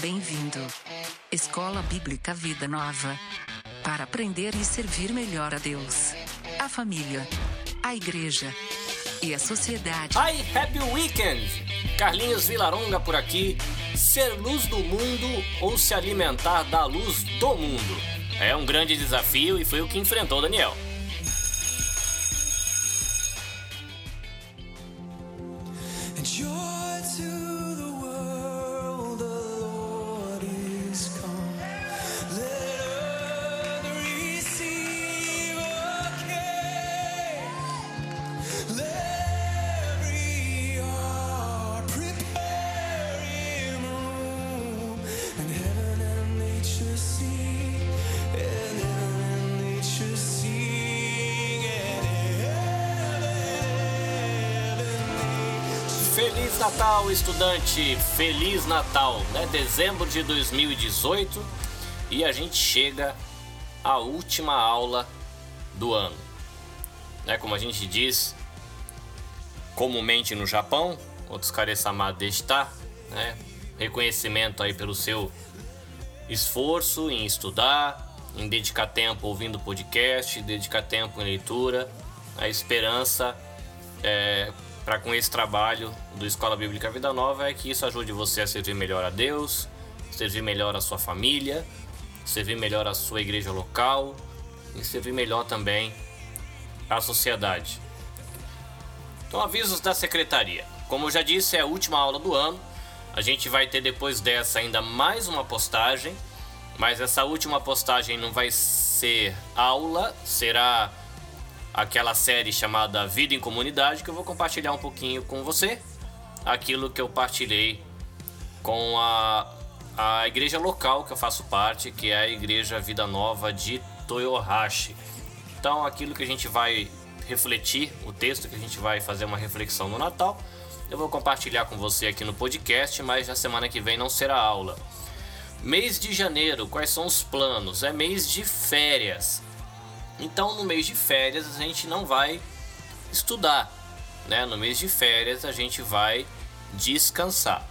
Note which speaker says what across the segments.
Speaker 1: Bem-vindo. Escola Bíblica Vida Nova. Para aprender e servir melhor a Deus, a família, a igreja e a sociedade.
Speaker 2: Ai, happy weekend! Carlinhos Vilaronga por aqui. Ser luz do mundo ou se alimentar da luz do mundo? É um grande desafio e foi o que enfrentou Daniel. Estudante! Feliz Natal, né? Dezembro de 2018 e a gente chega à última aula do ano. Né? Como a gente diz comumente no Japão, outros kare-sama deshita, né? Reconhecimento aí pelo seu esforço em estudar, em dedicar tempo ouvindo podcast, dedicar tempo em leitura, a esperança é, para com esse trabalho do Escola Bíblica Vida Nova é que isso ajude você a servir melhor a Deus, servir melhor a sua família, servir melhor a sua igreja local e servir melhor também a sociedade. Então, avisos da secretaria. Como eu já disse, é a última aula do ano. A gente vai ter depois dessa ainda mais uma postagem, mas essa última postagem não vai ser aula, será aquela série chamada Vida em Comunidade, que eu vou compartilhar um pouquinho com você aquilo que eu partilhei com a, a igreja local que eu faço parte, que é a Igreja Vida Nova de Toyohashi. Então, aquilo que a gente vai refletir, o texto que a gente vai fazer uma reflexão no Natal, eu vou compartilhar com você aqui no podcast, mas na semana que vem não será aula. Mês de janeiro, quais são os planos? É mês de férias. Então, no mês de férias, a gente não vai estudar, né? No mês de férias, a gente vai descansar.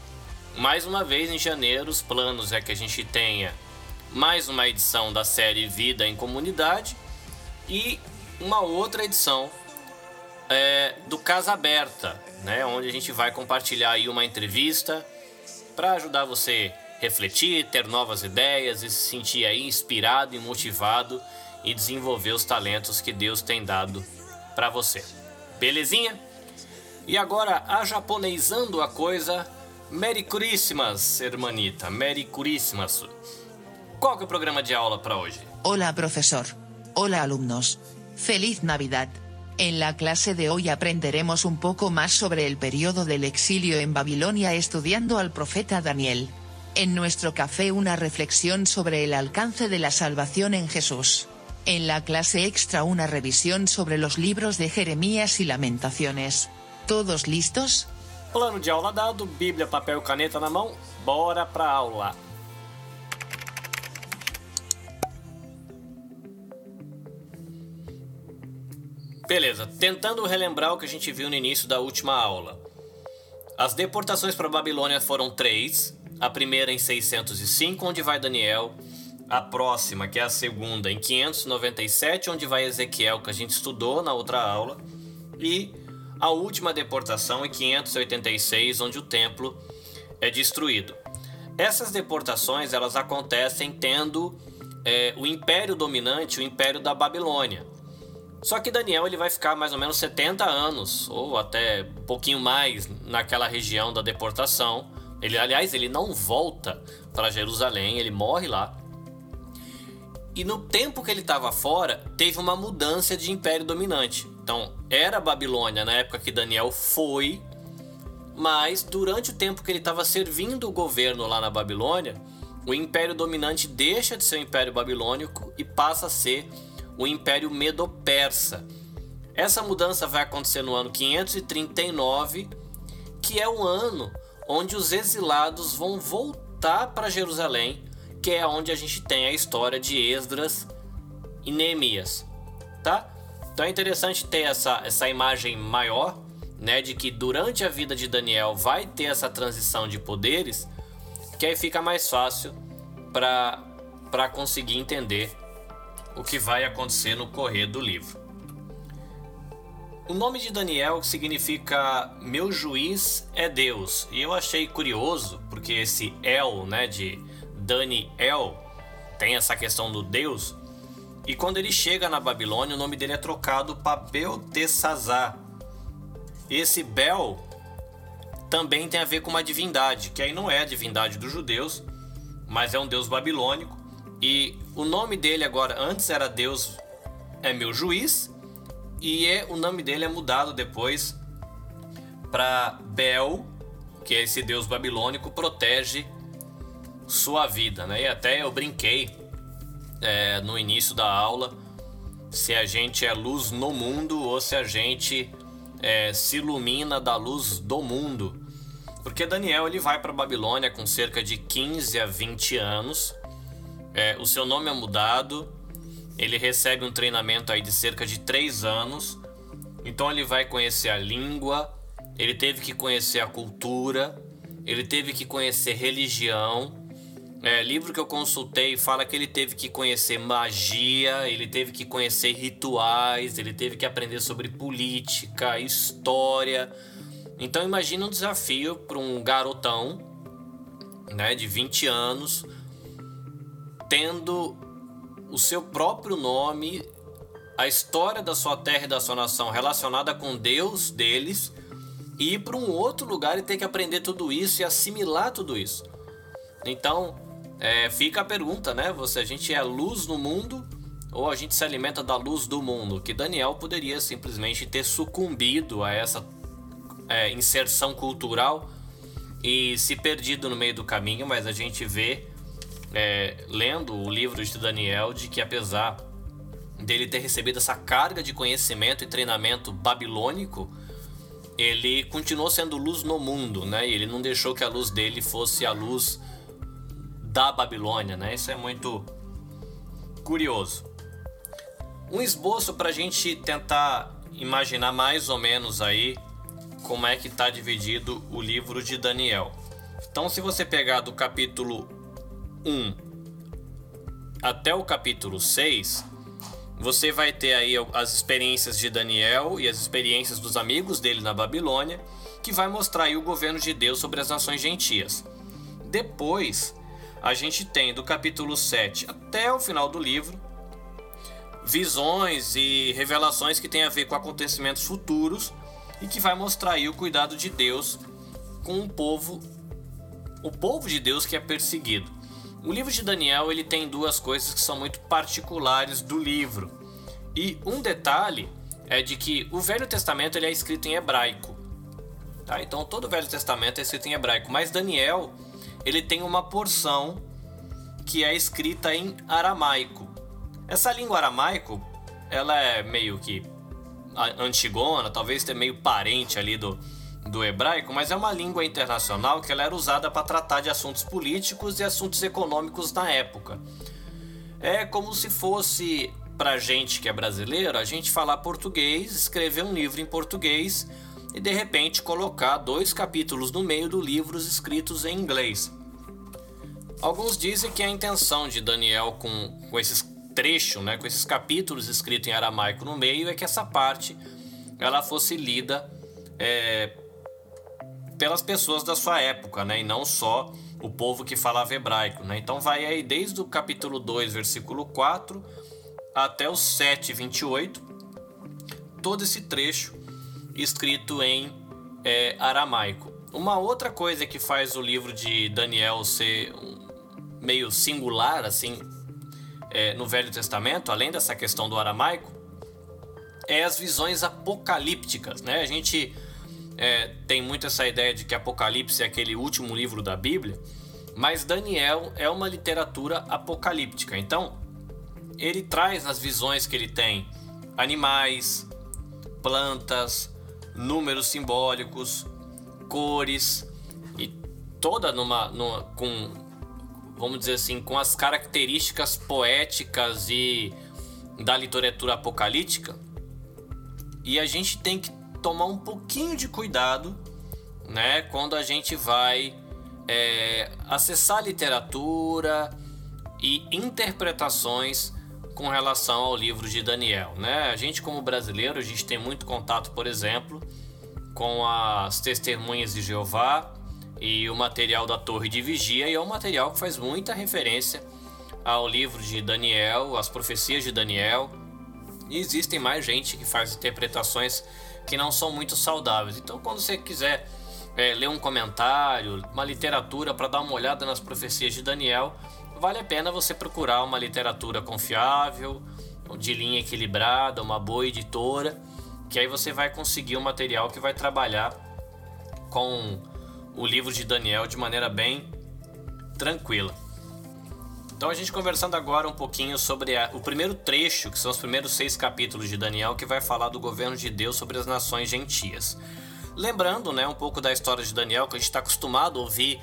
Speaker 2: Mais uma vez, em janeiro, os planos é que a gente tenha mais uma edição da série Vida em Comunidade e uma outra edição é, do Casa Aberta, né? Onde a gente vai compartilhar aí uma entrevista para ajudar você refletir, ter novas ideias e se sentir aí inspirado e motivado e desenvolver os talentos que Deus tem dado para você. Belezinha? E agora, a japonesando a coisa, Merry Christmas, hermanita, Merry Christmas. Qual que é o programa de aula para hoje?
Speaker 3: Hola profesor. Hola alumnos. Feliz Navidad. En la clase de hoy aprenderemos un poco más sobre el periodo del exilio en Babilonia estudiando al profeta Daniel. En nuestro café una reflexión sobre el alcance de la salvación en Jesús. En la clase extra una revisión sobre los libros de Jeremías y Lamentaciones. ¿Todos listos?
Speaker 2: Plano de aula dado, Bíblia, papel caneta na mão, bora pra aula. Beleza, tentando relembrar o que a gente viu no início da última aula. As deportações para Babilônia foram três. A primeira em 605, onde vai Daniel. A próxima, que é a segunda, em 597, onde vai Ezequiel, que a gente estudou na outra aula. E a última deportação em 586, onde o templo é destruído. Essas deportações elas acontecem tendo é, o império dominante, o império da Babilônia. Só que Daniel ele vai ficar mais ou menos 70 anos, ou até um pouquinho mais, naquela região da deportação. Ele, aliás, ele não volta para Jerusalém, ele morre lá. E no tempo que ele estava fora, teve uma mudança de império dominante. Então, era a Babilônia na época que Daniel foi, mas durante o tempo que ele estava servindo o governo lá na Babilônia, o império dominante deixa de ser o império babilônico e passa a ser o Império Medo-Persa. Essa mudança vai acontecer no ano 539, que é o ano onde os exilados vão voltar para Jerusalém, que é onde a gente tem a história de Esdras e Neemias, tá? Então é interessante ter essa, essa imagem maior, né, de que durante a vida de Daniel vai ter essa transição de poderes, que aí fica mais fácil para conseguir entender o que vai acontecer no correr do livro. O nome de Daniel significa meu juiz é Deus. E eu achei curioso, porque esse El, né, de Daniel, tem essa questão do Deus. E quando ele chega na Babilônia, o nome dele é trocado para Beltesazar. Esse Bel também tem a ver com uma divindade, que aí não é a divindade dos judeus, mas é um deus babilônico. E o nome dele agora, antes era Deus é meu juiz, e é, o nome dele é mudado depois para Bel, que é esse deus babilônico, protege sua vida. Né? E até eu brinquei é, no início da aula se a gente é luz no mundo ou se a gente é, se ilumina da luz do mundo. Porque Daniel ele vai para Babilônia com cerca de 15 a 20 anos. É, o seu nome é mudado ele recebe um treinamento aí de cerca de três anos. Então ele vai conhecer a língua, ele teve que conhecer a cultura, ele teve que conhecer religião. É, livro que eu consultei fala que ele teve que conhecer magia, ele teve que conhecer rituais, ele teve que aprender sobre política, história. Então imagina um desafio para um garotão, né, de 20 anos, tendo o seu próprio nome, a história da sua terra e da sua nação relacionada com Deus deles, e ir para um outro lugar e ter que aprender tudo isso e assimilar tudo isso. Então, é, fica a pergunta, né? Você, a gente é luz no mundo ou a gente se alimenta da luz do mundo? Que Daniel poderia simplesmente ter sucumbido a essa é, inserção cultural e se perdido no meio do caminho, mas a gente vê é, lendo o livro de Daniel de que apesar dele ter recebido essa carga de conhecimento e treinamento babilônico, ele continuou sendo luz no mundo, né? E ele não deixou que a luz dele fosse a luz da Babilônia, né? Isso é muito curioso. Um esboço para a gente tentar imaginar mais ou menos aí como é que está dividido o livro de Daniel. Então, se você pegar do capítulo 1 até o capítulo 6, você vai ter aí as experiências de Daniel e as experiências dos amigos dele na Babilônia, que vai mostrar aí o governo de Deus sobre as nações gentias. Depois, a gente tem do capítulo 7 até o final do livro visões e revelações que têm a ver com acontecimentos futuros e que vai mostrar aí o cuidado de Deus com o povo, o povo de Deus que é perseguido. O livro de Daniel ele tem duas coisas que são muito particulares do livro. E um detalhe é de que o Velho Testamento ele é escrito em hebraico. Tá? Então todo o Velho Testamento é escrito em hebraico, mas Daniel ele tem uma porção que é escrita em aramaico. Essa língua aramaico ela é meio que antigona, talvez ter meio parente ali do, do hebraico, mas é uma língua internacional que ela era usada para tratar de assuntos políticos e assuntos econômicos na época. É como se fosse para gente que é brasileiro, a gente falar português, escrever um livro em português e de repente colocar dois capítulos no meio do livro escritos em inglês. Alguns dizem que a intenção de Daniel com, com esses trechos, né, com esses capítulos escritos em aramaico no meio, é que essa parte ela fosse lida é, pelas pessoas da sua época, né? E não só o povo que falava hebraico, né? Então vai aí desde o capítulo 2, versículo 4 até o 7, 28, todo esse trecho escrito em é, aramaico. Uma outra coisa que faz o livro de Daniel ser meio singular, assim, é, no Velho Testamento, além dessa questão do aramaico, é as visões apocalípticas, né? A gente é, tem muito essa ideia de que Apocalipse é aquele último livro da Bíblia, mas Daniel é uma literatura apocalíptica. Então, ele traz nas visões que ele tem animais, plantas, números simbólicos, cores e toda numa, numa com vamos dizer assim, com as características poéticas e da literatura apocalíptica. E a gente tem que tomar um pouquinho de cuidado, né, quando a gente vai é, acessar literatura e interpretações com relação ao livro de Daniel. Né? A gente, como brasileiro, a gente tem muito contato, por exemplo, com as testemunhas de Jeová e o material da Torre de Vigia, e é um material que faz muita referência ao livro de Daniel, às profecias de Daniel. E existem mais gente que faz interpretações que não são muito saudáveis. Então, quando você quiser é, ler um comentário, uma literatura para dar uma olhada nas profecias de Daniel, vale a pena você procurar uma literatura confiável, de linha equilibrada, uma boa editora, que aí você vai conseguir um material que vai trabalhar com o livro de Daniel de maneira bem tranquila. Então a gente conversando agora um pouquinho sobre a, o primeiro trecho, que são os primeiros seis capítulos de Daniel, que vai falar do governo de Deus sobre as nações gentias. Lembrando, né, um pouco da história de Daniel, que a gente está acostumado a ouvir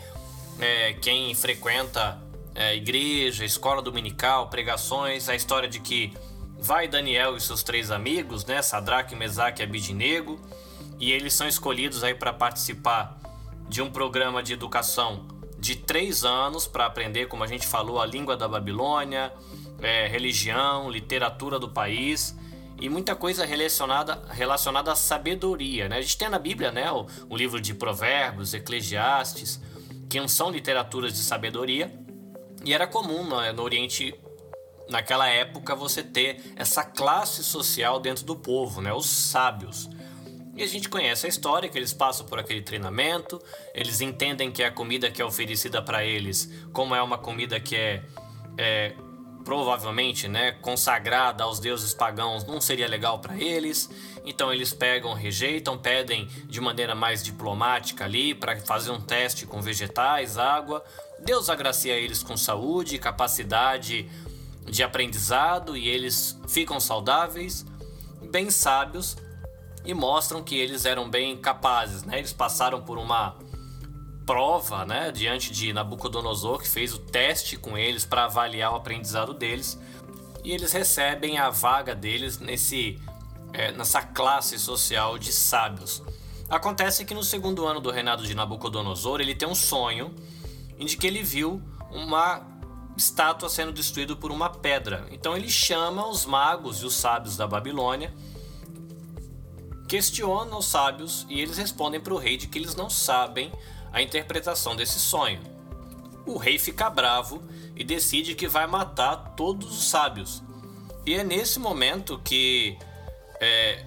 Speaker 2: é, quem frequenta é, igreja, escola dominical, pregações, a história de que vai Daniel e seus três amigos, né, Sadraque, Mesaque e Abidinego, e eles são escolhidos aí para participar de um programa de educação de três anos para aprender, como a gente falou, a língua da Babilônia, é, religião, literatura do país e muita coisa relacionada, relacionada à sabedoria. Né? A gente tem na Bíblia né, o, o livro de Provérbios, Eclesiastes, que não são literaturas de sabedoria, e era comum no, no Oriente naquela época você ter essa classe social dentro do povo, né? Os sábios. E a gente conhece a história que eles passam por aquele treinamento, eles entendem que a comida que é oferecida para eles, como é uma comida que é, é provavelmente, né, consagrada aos deuses pagãos, não seria legal para eles. Então eles pegam, rejeitam, pedem de maneira mais diplomática ali para fazer um teste com vegetais, água. Deus agracia eles com saúde, capacidade de aprendizado e eles ficam saudáveis, bem sábios e mostram que eles eram bem capazes, né? Eles passaram por uma prova, né, diante de Nabucodonosor, que fez o teste com eles para avaliar o aprendizado deles, e eles recebem a vaga deles nesse é, nessa classe social de sábios. Acontece que no segundo ano do reinado de Nabucodonosor, ele tem um sonho em que ele viu uma estátua sendo destruída por uma pedra. Então ele chama os magos e os sábios da Babilônia questiona os sábios e eles respondem para o rei de que eles não sabem a interpretação desse sonho. O rei fica bravo e decide que vai matar todos os sábios. E é nesse momento que é,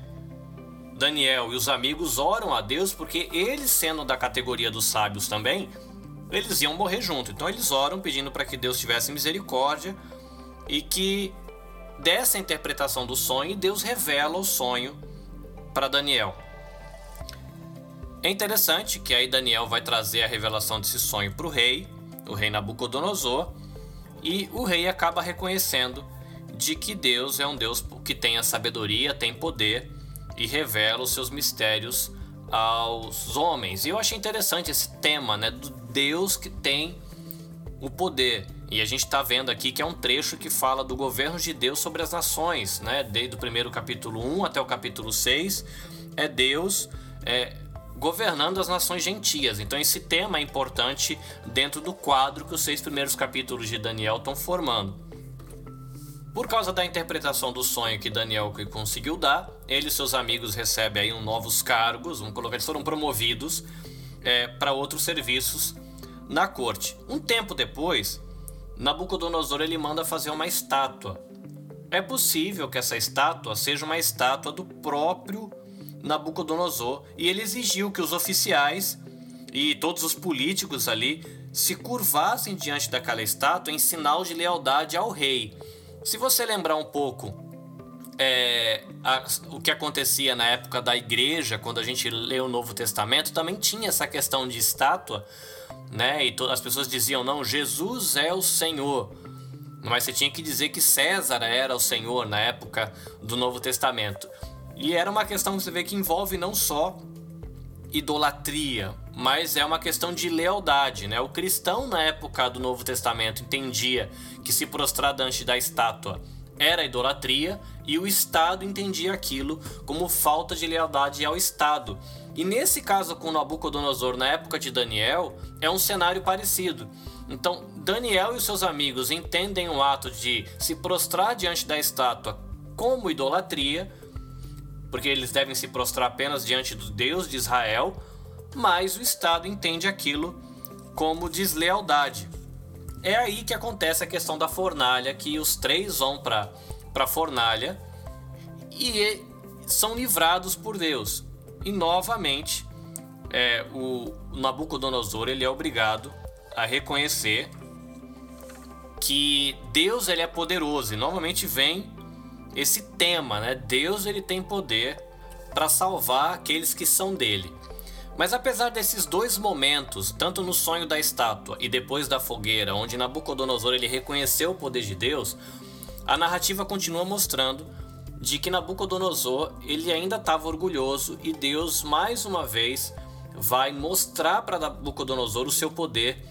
Speaker 2: Daniel e os amigos oram a Deus, porque eles, sendo da categoria dos sábios também, eles iam morrer junto. Então eles oram pedindo para que Deus tivesse misericórdia e que dessa interpretação do sonho, Deus revela o sonho para Daniel. É interessante que aí Daniel vai trazer a revelação desse sonho para o rei, o rei Nabucodonosor, e o rei acaba reconhecendo de que Deus é um Deus que tem a sabedoria, tem poder e revela os seus mistérios aos homens. E eu achei interessante esse tema, né, do Deus que tem o poder. E a gente está vendo aqui que é um trecho que fala do governo de Deus sobre as nações, né? Desde o primeiro capítulo 1 até o capítulo 6, é Deus é, governando as nações gentias. Então esse tema é importante dentro do quadro que os seis primeiros capítulos de Daniel estão formando. Por causa da interpretação do sonho que Daniel conseguiu dar, ele e seus amigos recebem aí um novos cargos, colocar, eles foram promovidos é, para outros serviços na corte. Um tempo depois, Nabucodonosor ele manda fazer uma estátua. É possível que essa estátua seja uma estátua do próprio Nabucodonosor e ele exigiu que os oficiais e todos os políticos ali se curvassem diante daquela estátua em sinal de lealdade ao rei. Se você lembrar um pouco é, a, o que acontecia na época da igreja, quando a gente lê o Novo Testamento, também tinha essa questão de estátua, né? E as pessoas diziam: não, Jesus é o Senhor. Mas você tinha que dizer que César era o Senhor na época do Novo Testamento. E era uma questão que você vê que envolve não só idolatria, mas é uma questão de lealdade, né? O cristão na época do Novo Testamento entendia que se prostrar diante da estátua era idolatria e o Estado entendia aquilo como falta de lealdade ao Estado. E nesse caso com Nabucodonosor, na época de Daniel, é um cenário parecido. Então, Daniel e seus amigos entendem o ato de se prostrar diante da estátua como idolatria, porque eles devem se prostrar apenas diante do Deus de Israel, mas o Estado entende aquilo como deslealdade. É aí que acontece a questão da fornalha, que os três vão para a fornalha e são livrados por Deus. E novamente, é, o Nabucodonosor ele é obrigado a reconhecer que Deus ele é poderoso e novamente vem esse tema, né? Deus ele tem poder para salvar aqueles que são dele. Mas apesar desses dois momentos, tanto no sonho da estátua e depois da fogueira, onde Nabucodonosor ele reconheceu o poder de Deus, a narrativa continua mostrando de que Nabucodonosor ele ainda estava orgulhoso e Deus mais uma vez vai mostrar para Nabucodonosor o seu poder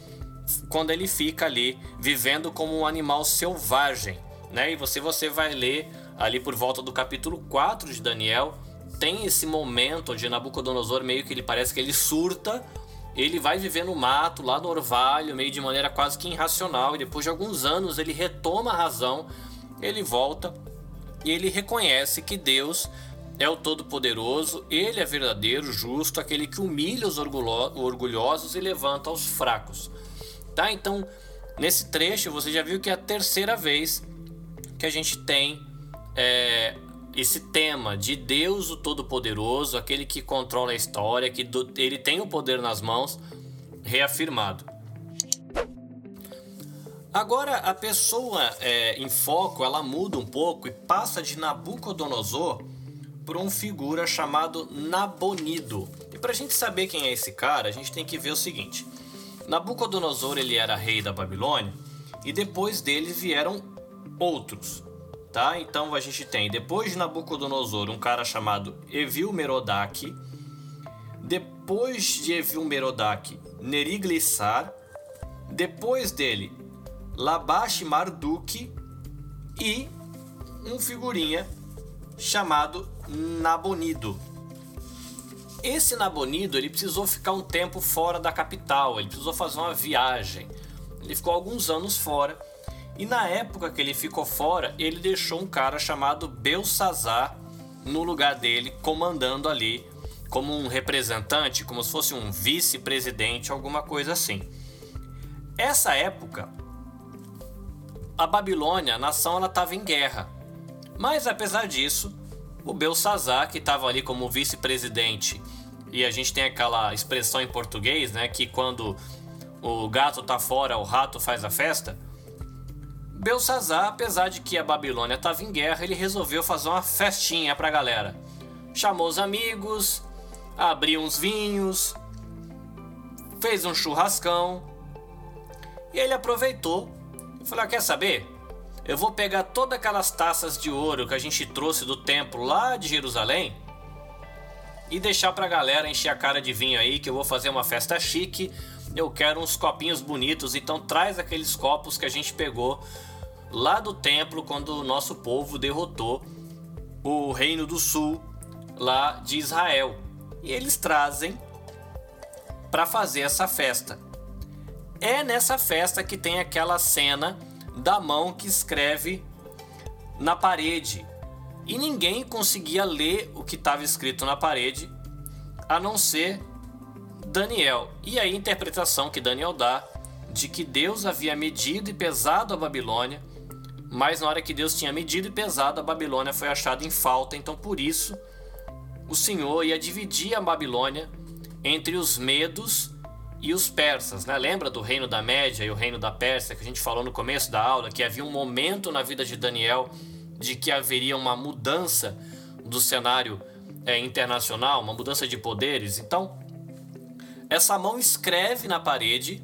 Speaker 2: quando ele fica ali vivendo como um animal selvagem, né? E você você vai ler ali por volta do capítulo 4 de Daniel, tem esse momento onde Nabucodonosor meio que ele parece que ele surta, ele vai viver no mato, lá no orvalho, meio de maneira quase que irracional, e depois de alguns anos ele retoma a razão, ele volta e ele reconhece que Deus é o Todo-Poderoso, ele é verdadeiro, justo, aquele que humilha os orgulhosos e levanta os fracos. Tá? Então, nesse trecho você já viu que é a terceira vez que a gente tem é, esse tema de Deus o Todo-Poderoso, aquele que controla a história, que do, ele tem o poder nas mãos, reafirmado. Agora a pessoa é, em foco ela muda um pouco e passa de Nabucodonosor para um figura chamado Nabonido. E para a gente saber quem é esse cara, a gente tem que ver o seguinte: Nabucodonosor ele era rei da Babilônia e depois dele vieram outros tá? Então a gente tem, depois de Nabucodonosor, um cara chamado Evil Merodach. Depois de Evil Merodach, Neriglissar. Depois dele, Labash Marduk. E um figurinha chamado Nabonido. Esse Nabonido ele precisou ficar um tempo fora da capital, ele precisou fazer uma viagem. Ele ficou alguns anos fora e na época que ele ficou fora, ele deixou um cara chamado Belsazar no lugar dele, comandando ali como um representante, como se fosse um vice-presidente, alguma coisa assim. Essa época, a Babilônia, a nação, ela estava em guerra. Mas apesar disso, o Belsazar, que estava ali como vice-presidente, e a gente tem aquela expressão em português, né, que quando o gato tá fora, o rato faz a festa. Belsazar, apesar de que a Babilônia estava em guerra, ele resolveu fazer uma festinha para a galera. Chamou os amigos, abriu uns vinhos, fez um churrascão. E ele aproveitou e falou: Quer saber? Eu vou pegar todas aquelas taças de ouro que a gente trouxe do templo lá de Jerusalém e deixar para a galera encher a cara de vinho aí, que eu vou fazer uma festa chique. Eu quero uns copinhos bonitos, então traz aqueles copos que a gente pegou lá do templo quando o nosso povo derrotou o reino do sul lá de Israel. E eles trazem para fazer essa festa. É nessa festa que tem aquela cena da mão que escreve na parede. E ninguém conseguia ler o que estava escrito na parede, a não ser Daniel. E a interpretação que Daniel dá de que Deus havia medido e pesado a Babilônia mas na hora que Deus tinha medido e pesado, a Babilônia foi achada em falta, então por isso o Senhor ia dividir a Babilônia entre os medos e os persas, né? Lembra do reino da Média e o reino da Pérsia que a gente falou no começo da aula, que havia um momento na vida de Daniel de que haveria uma mudança do cenário é, internacional, uma mudança de poderes. Então, essa mão escreve na parede.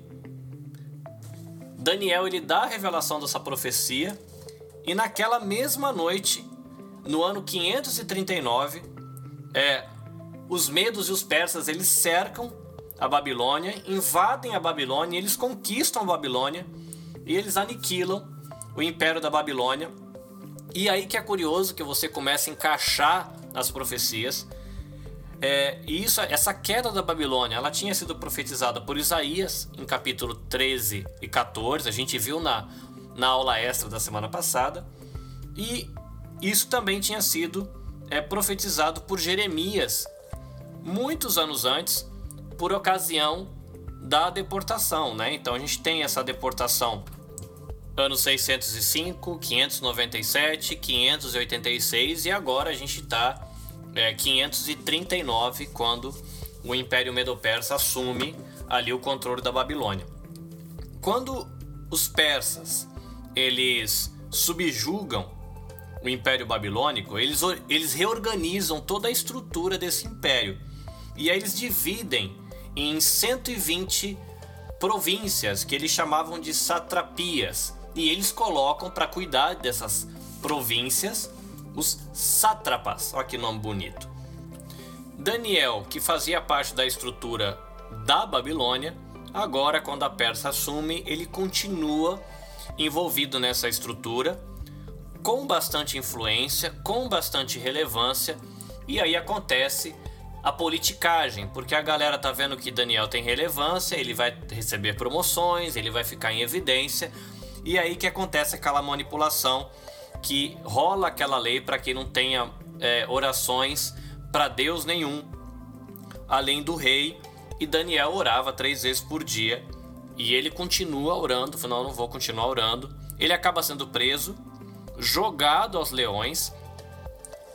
Speaker 2: Daniel ele dá a revelação dessa profecia e naquela mesma noite, no ano 539, é, os medos e os persas eles cercam a Babilônia, invadem a Babilônia, eles conquistam a Babilônia e eles aniquilam o império da Babilônia. E aí que é curioso que você começa a encaixar as profecias. É, e isso, essa queda da Babilônia, ela tinha sido profetizada por Isaías em capítulo 13 e 14. A gente viu na, na aula extra da semana passada. E isso também tinha sido é, profetizado por Jeremias muitos anos antes, por ocasião da deportação, né? Então a gente tem essa deportação anos 605, 597, 586 e agora a gente está é, 539 quando o Império Medo-Persa assume ali o controle da Babilônia. Quando os persas eles subjugam o Império Babilônico, eles, eles reorganizam toda a estrutura desse império. E aí eles dividem em 120 províncias que eles chamavam de satrapias. E eles colocam para cuidar dessas províncias os sátrapas. Olha que nome bonito. Daniel, que fazia parte da estrutura da Babilônia, agora quando a Pérsia assume, ele continua envolvido nessa estrutura com bastante influência, com bastante relevância, e aí acontece a politicagem, porque a galera tá vendo que Daniel tem relevância, ele vai receber promoções, ele vai ficar em evidência, e aí que acontece aquela manipulação que rola aquela lei para que não tenha é, orações para Deus nenhum, além do rei, e Daniel orava três vezes por dia, e ele continua orando, falou, não, não vou continuar orando, ele acaba sendo preso, jogado aos leões.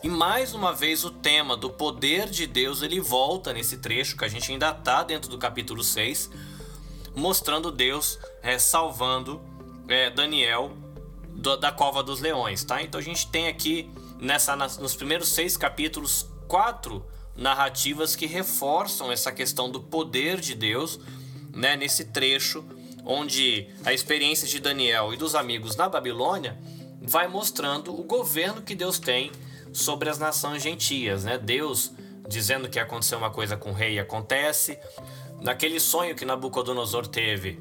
Speaker 2: E mais uma vez o tema do poder de Deus ele volta nesse trecho que a gente ainda está dentro do capítulo 6, mostrando Deus é, salvando é, Daniel do, da cova dos leões, tá? Então a gente tem aqui nessa nas, nos primeiros seis capítulos quatro narrativas que reforçam essa questão do poder de Deus, né? Nesse trecho onde a experiência de Daniel e dos amigos na Babilônia vai mostrando o governo que Deus tem sobre as nações gentias, né? Deus dizendo que aconteceu uma coisa com o rei e acontece. Naquele sonho que Nabucodonosor teve,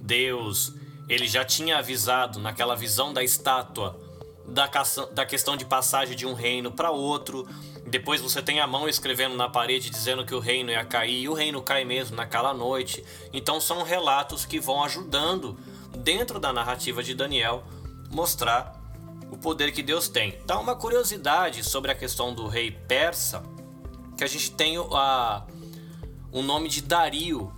Speaker 2: Deus, ele já tinha avisado naquela visão da estátua da, da questão de passagem de um reino para outro. Depois você tem a mão escrevendo na parede dizendo que o reino ia cair, e o reino cai mesmo naquela noite. Então são relatos que vão ajudando dentro da narrativa de Daniel mostrar o poder que Deus tem. Dá uma curiosidade sobre a questão do rei persa, que a gente tem a, o nome de Dario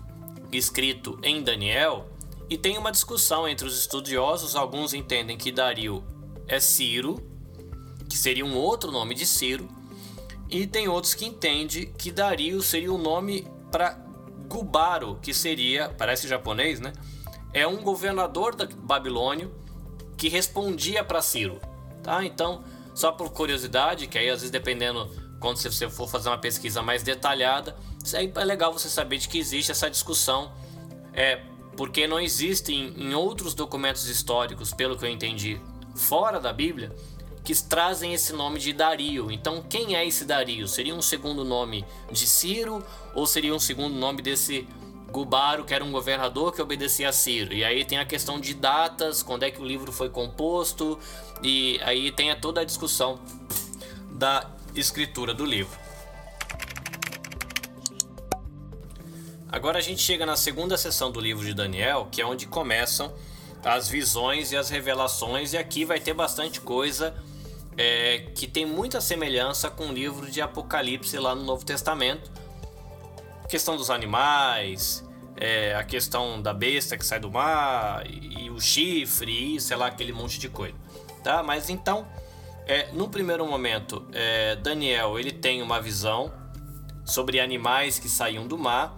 Speaker 2: escrito em Daniel, e tem uma discussão entre os estudiosos. Alguns entendem que Dario é Ciro, que seria um outro nome de Ciro, e tem outros que entendem que Dario seria o um nome para Gubaro, que seria, parece japonês, né? É um governador da Babilônia que respondia para Ciro, tá? Então, só por curiosidade, que aí às vezes dependendo quando você for fazer uma pesquisa mais detalhada, é legal você saber de que existe essa discussão, é porque não existe em outros documentos históricos, pelo que eu entendi, fora da Bíblia, que trazem esse nome de Dario. Então, quem é esse Dario? Seria um segundo nome de Ciro ou seria um segundo nome desse Gubaro, que era um governador que obedecia a Ciro. E aí tem a questão de datas, quando é que o livro foi composto, e aí tem toda a discussão da escritura do livro. Agora a gente chega na segunda sessão do livro de Daniel, que é onde começam as visões e as revelações, e aqui vai ter bastante coisa é, que tem muita semelhança com o livro de Apocalipse lá no Novo Testamento questão dos animais, é, a questão da besta que sai do mar, e, e o chifre, e sei lá, aquele monte de coisa. Tá? Mas então, é, no primeiro momento, é, Daniel ele tem uma visão sobre animais que saíam do mar,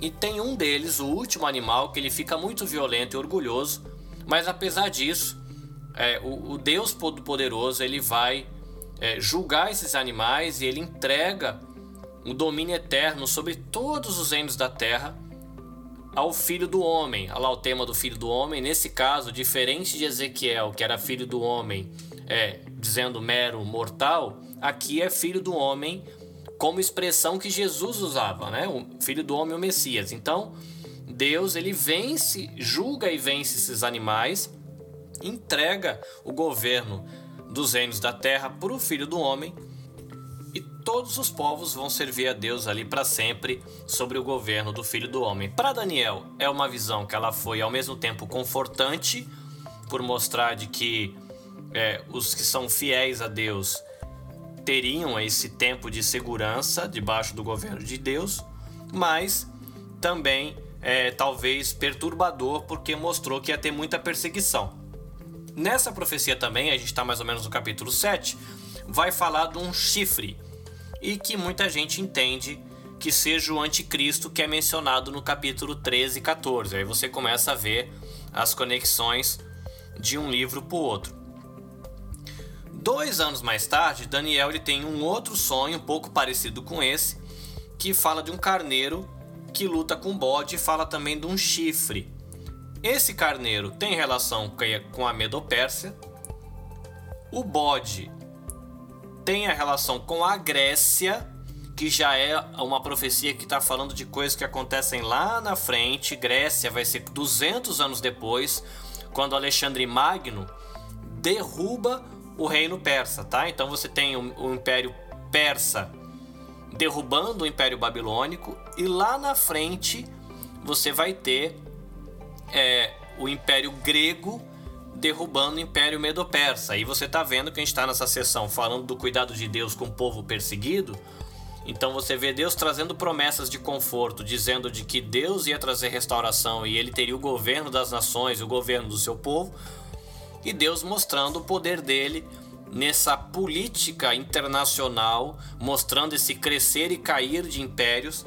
Speaker 2: e tem um deles, o último animal, que ele fica muito violento e orgulhoso, mas apesar disso, é, o, o, Deus Todo-Poderoso ele vai é, julgar esses animais e ele entrega o domínio eterno sobre todos os reinos da terra ao filho do homem. Olha lá o tema do filho do homem. Nesse caso, diferente de Ezequiel, que era filho do homem, é, dizendo mero mortal, aqui é filho do homem como expressão que Jesus usava, né? O filho do homem, o Messias. Então, Deus ele vence, julga e vence esses animais, entrega o governo dos reinos da terra para o filho do homem, e todos os povos vão servir a Deus ali para sempre sobre o governo do filho do homem. Para Daniel, é uma visão que ela foi ao mesmo tempo confortante, por mostrar de que é, os que são fiéis a Deus teriam esse tempo de segurança debaixo do governo de Deus, mas também é, talvez perturbador porque mostrou que ia ter muita perseguição. Nessa profecia também, a gente está mais ou menos no capítulo 7, vai falar de um chifre e que muita gente entende que seja o anticristo que é mencionado no capítulo 13 e 14. Aí você começa a ver as conexões de um livro para o outro. Dois anos mais tarde, Daniel ele tem um outro sonho um pouco parecido com esse, que fala de um carneiro que luta com bode e fala também de um chifre. Esse carneiro tem relação com a Medopérsia. O bode tem a relação com a Grécia, que já é uma profecia que está falando de coisas que acontecem lá na frente. Grécia vai ser 200 anos depois, quando Alexandre Magno derruba o reino persa, tá? Então você tem o, o Império Persa derrubando o Império Babilônico e lá na frente você vai ter é, o Império Grego derrubando o Império Medo-Persa. E você está vendo que a gente está nessa sessão falando do cuidado de Deus com o povo perseguido. Então você vê Deus trazendo promessas de conforto, dizendo de que Deus ia trazer restauração e ele teria o governo das nações, o governo do seu povo, e Deus mostrando o poder dele nessa política internacional, mostrando esse crescer e cair de impérios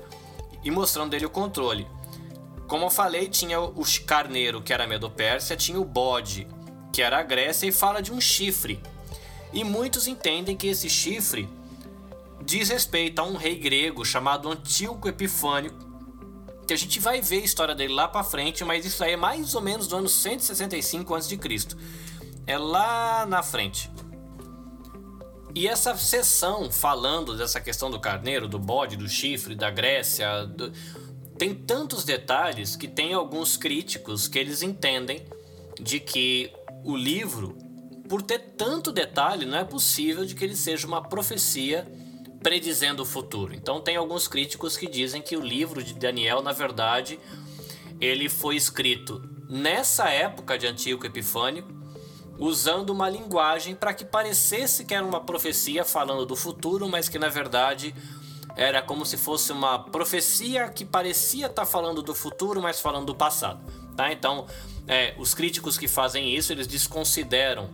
Speaker 2: e mostrando dele o controle. Como eu falei, tinha o carneiro, que era a Medo-Pérsia, tinha o bode, que era a Grécia, e fala de um chifre. E muitos entendem que esse chifre diz respeito a um rei grego chamado Antíoco Epifânio, que a gente vai ver a história dele lá para frente, mas isso aí é mais ou menos do ano 165 a.C. É lá na frente. E essa sessão falando dessa questão do carneiro, do bode, do chifre, da Grécia, do... tem tantos detalhes que tem alguns críticos que eles entendem de que o livro, por ter tanto detalhe, não é possível de que ele seja uma profecia predizendo o futuro. Então tem alguns críticos que dizem que o livro de Daniel, na verdade, ele foi escrito nessa época de Antíoco Epifânio, usando uma linguagem para que parecesse que era uma profecia falando do futuro, mas que na verdade era como se fosse uma profecia que parecia estar tá falando do futuro, mas falando do passado. Tá? Então, é, os críticos que fazem isso, eles desconsideram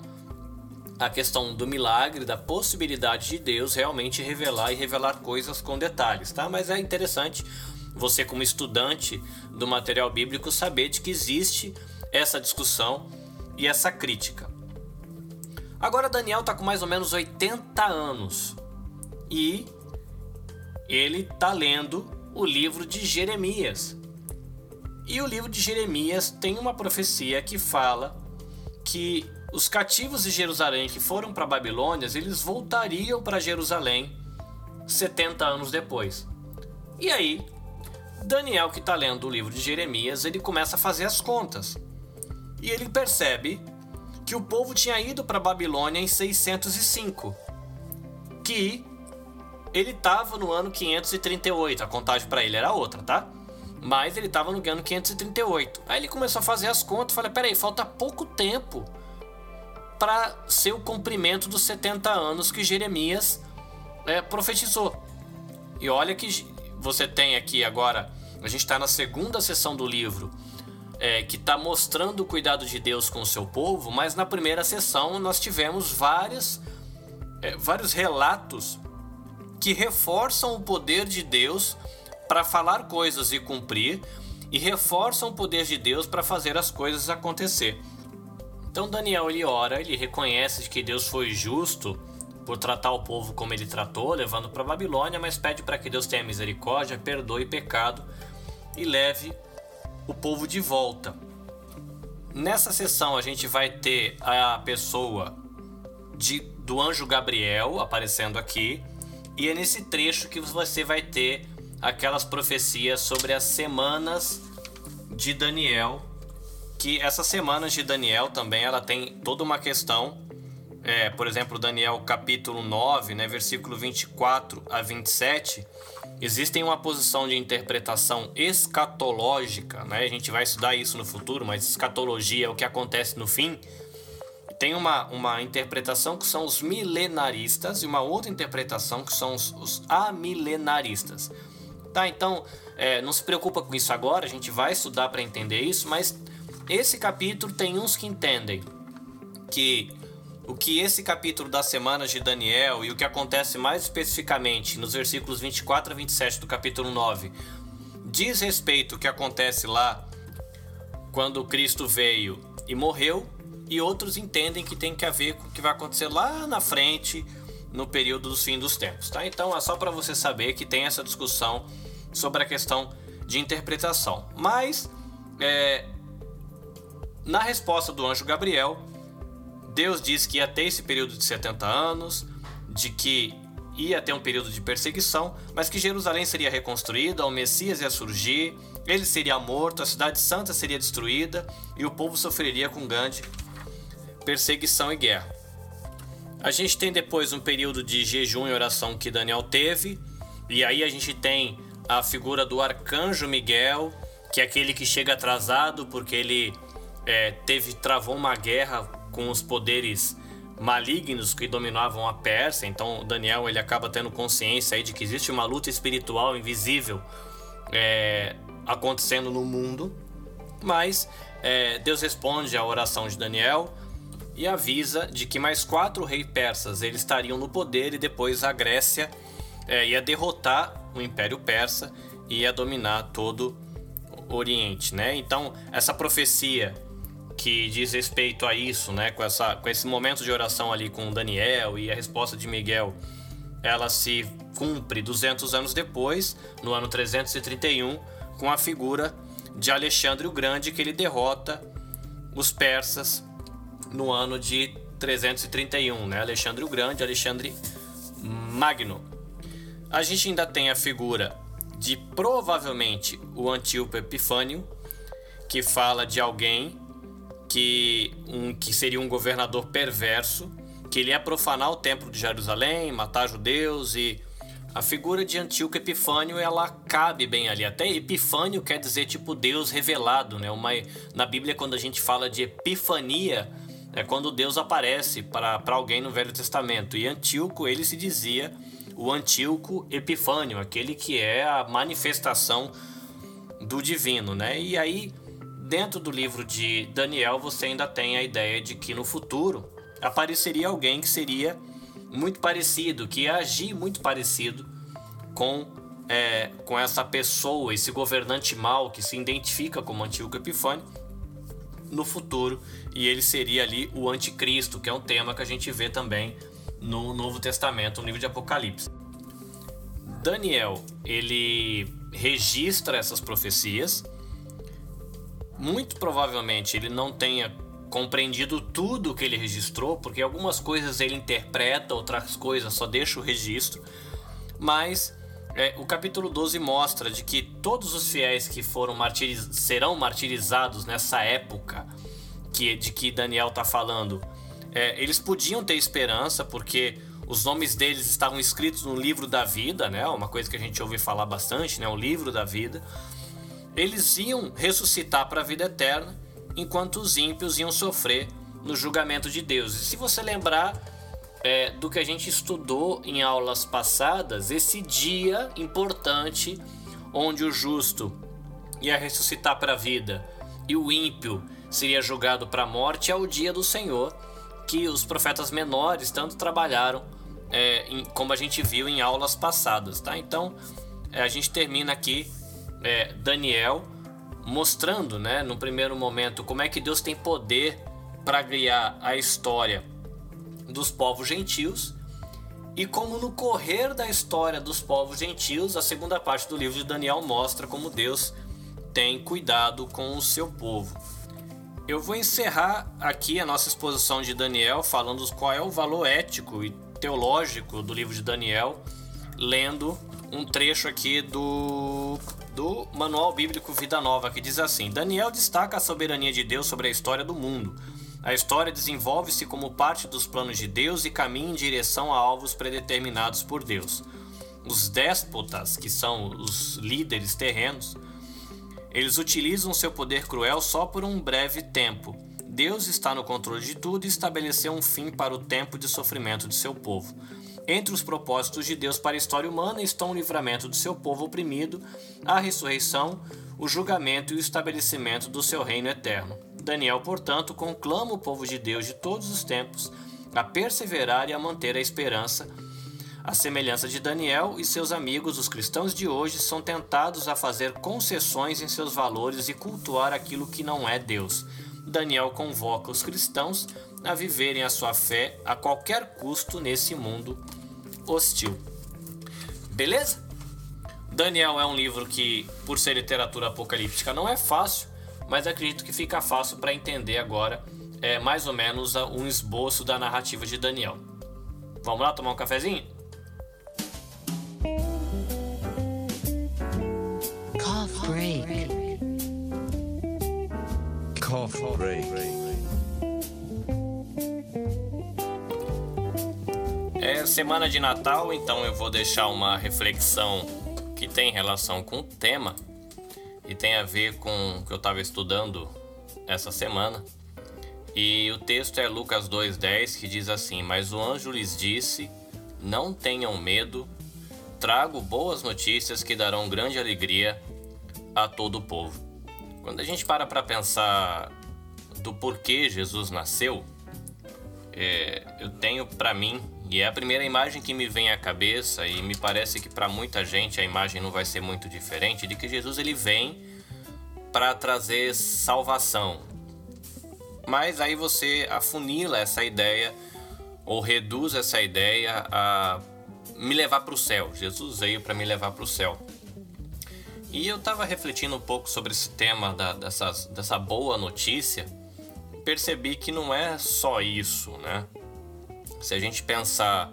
Speaker 2: a questão do milagre, da possibilidade de Deus realmente revelar e revelar coisas com detalhes, tá? Mas é interessante você como estudante do material bíblico saber de que existe essa discussão e essa crítica. Agora Daniel está com mais ou menos 80 anos e ele está lendo o livro de Jeremias. E o livro de Jeremias tem uma profecia que fala que os cativos de Jerusalém que foram para Babilônia, eles voltariam para Jerusalém 70 anos depois. E aí, Daniel que está lendo o livro de Jeremias, ele começa a fazer as contas. E ele percebe que o povo tinha ido para Babilônia em 605, que ele estava no ano 538, a contagem para ele era outra, tá? Mas ele estava no ano 538. Aí ele começou a fazer as contas, falei, peraí, falta pouco tempo para ser o cumprimento dos 70 anos que Jeremias é, profetizou. E olha que você tem aqui agora, a gente está na segunda sessão do livro, é, que está mostrando o cuidado de Deus com o seu povo, mas na primeira sessão nós tivemos várias, é, vários relatos que reforçam o poder de Deus para falar coisas e cumprir, e reforçam o poder de Deus para fazer as coisas acontecer. Então Daniel ele ora, ele reconhece que Deus foi justo por tratar o povo como ele tratou, levando para Babilônia, mas pede para que Deus tenha misericórdia, perdoe pecado e leve o povo de volta. Nessa sessão a gente vai ter a pessoa de, do anjo Gabriel aparecendo aqui, e é nesse trecho que você vai ter aquelas profecias sobre as semanas de Daniel, que essas semanas de Daniel também ela tem toda uma questão é, por exemplo, Daniel capítulo 9, né, versículo 24 a 27, existem uma posição de interpretação escatológica, né? A gente vai estudar isso no futuro, mas escatologia é o que acontece no fim. Tem uma, uma interpretação que são os milenaristas e uma outra interpretação que são os, os amilenaristas. Tá, então é, não se preocupa com isso agora, a gente vai estudar para entender isso, mas esse capítulo tem uns que entendem que o que esse capítulo das semanas de Daniel e o que acontece mais especificamente nos versículos 24 a 27 do capítulo 9 diz respeito ao que acontece lá quando Cristo veio e morreu, e outros entendem que tem que a ver com o que vai acontecer lá na frente no período do fim dos tempos, tá? Então é só para você saber que tem essa discussão sobre a questão de interpretação. Mas é, na resposta do anjo Gabriel, Deus disse que ia ter esse período de 70 anos, de que ia ter um período de perseguição, mas que Jerusalém seria reconstruída, o Messias ia surgir, ele seria morto, a cidade santa seria destruída e o povo sofreria com grande perseguição e guerra. A gente tem depois um período de jejum e oração que Daniel teve, e aí a gente tem a figura do arcanjo Miguel, que é aquele que chega atrasado porque ele é, teve travou uma guerra com os poderes malignos que dominavam a Pérsia. Então Daniel ele acaba tendo consciência aí de que existe uma luta espiritual invisível é, acontecendo no mundo. Mas é, Deus responde à oração de Daniel e avisa de que mais quatro reis persas eles estariam no poder e depois a Grécia é, ia derrotar o Império Persa e ia dominar todo o Oriente, né? Então essa profecia que diz respeito a isso, né? Com, essa, com esse momento de oração ali com Daniel e a resposta de Miguel, ela se cumpre 200 anos depois, no ano 331, com a figura de Alexandre o Grande, que ele derrota os persas no ano de 331, né? Alexandre o Grande, Alexandre Magno. A gente ainda tem a figura de provavelmente o Antíoco Epifânio, que fala de alguém que, um, que seria um governador perverso, que ele ia profanar o templo de Jerusalém, matar judeus e a figura de Antíoco Epifânio ela cabe bem ali. Até Epifânio quer dizer tipo Deus revelado, né? Uma, na Bíblia quando a gente fala de epifania é quando Deus aparece para alguém no Velho Testamento. E Antíoco ele se dizia o Antíoco Epifânio, aquele que é a manifestação do divino, né? E aí dentro do livro de Daniel você ainda tem a ideia de que no futuro apareceria alguém que seria muito parecido, que ia agir muito parecido com, é, com essa pessoa, esse governante mau que se identifica como Antíoco Epifânio no futuro e ele seria ali o anticristo, que é um tema que a gente vê também no Novo Testamento, no livro de Apocalipse. Daniel, ele registra essas profecias muito provavelmente ele não tenha compreendido tudo que ele registrou, porque algumas coisas ele interpreta, outras coisas só deixa o registro. Mas é, o capítulo 12 mostra de que todos os fiéis que foram martiriz serão martirizados nessa época que de que Daniel está falando, é, eles podiam ter esperança, porque os nomes deles estavam escritos no livro da vida, né? Uma coisa que a gente ouve falar bastante, né? O livro da vida eles iam ressuscitar para a vida eterna, enquanto os ímpios iam sofrer no julgamento de Deus. E se você lembrar é, do que a gente estudou em aulas passadas, esse dia importante onde o justo ia ressuscitar para a vida e o ímpio seria julgado para a morte é o dia do Senhor, que os profetas menores tanto trabalharam, é, em, como a gente viu em aulas passadas, tá? Então é, a gente termina aqui é, Daniel mostrando, né, no primeiro momento, como é que Deus tem poder para guiar a história dos povos gentios e como no correr da história dos povos gentios, a segunda parte do livro de Daniel mostra como Deus tem cuidado com o seu povo. Eu vou encerrar aqui a nossa exposição de Daniel falando qual é o valor ético e teológico do livro de Daniel, lendo um trecho aqui do do Manual Bíblico Vida Nova, que diz assim: Daniel destaca a soberania de Deus sobre a história do mundo. A história desenvolve-se como parte dos planos de Deus e caminha em direção a alvos predeterminados por Deus. Os déspotas, que são os líderes terrenos, eles utilizam seu poder cruel só por um breve tempo. Deus está no controle de tudo e estabeleceu um fim para o tempo de sofrimento de seu povo. Entre os propósitos de Deus para a história humana estão o livramento do seu povo oprimido, a ressurreição, o julgamento e o estabelecimento do seu reino eterno. Daniel, portanto, conclama o povo de Deus de todos os tempos a perseverar e a manter a esperança. A semelhança de Daniel e seus amigos, os cristãos de hoje são tentados a fazer concessões em seus valores e cultuar aquilo que não é Deus. Daniel convoca os cristãos a viverem a sua fé a qualquer custo nesse mundo hostil. Beleza? Daniel é um livro que, por ser literatura apocalíptica, não é fácil, mas acredito que fica fácil para entender agora é, mais ou menos um esboço da narrativa de Daniel. Vamos lá tomar um cafezinho?
Speaker 3: Break.
Speaker 4: Break.
Speaker 2: É semana de Natal, então eu vou deixar uma reflexão que tem relação com o tema e tem a ver com o que eu estava estudando essa semana. E o texto é Lucas 2,10 que diz assim: Mas o anjo lhes disse: Não tenham medo, trago boas notícias que darão grande alegria a todo o povo. Quando a gente para para pensar do porquê Jesus nasceu, é, eu tenho para mim, e é a primeira imagem que me vem à cabeça, e me parece que para muita gente a imagem não vai ser muito diferente, de que Jesus ele vem para trazer salvação. Mas aí você afunila essa ideia ou reduz essa ideia a me levar para o céu. Jesus veio para me levar para o céu. E eu estava refletindo um pouco sobre esse tema da, dessas, dessa boa notícia. Percebi que não é só isso, né? Se a gente pensar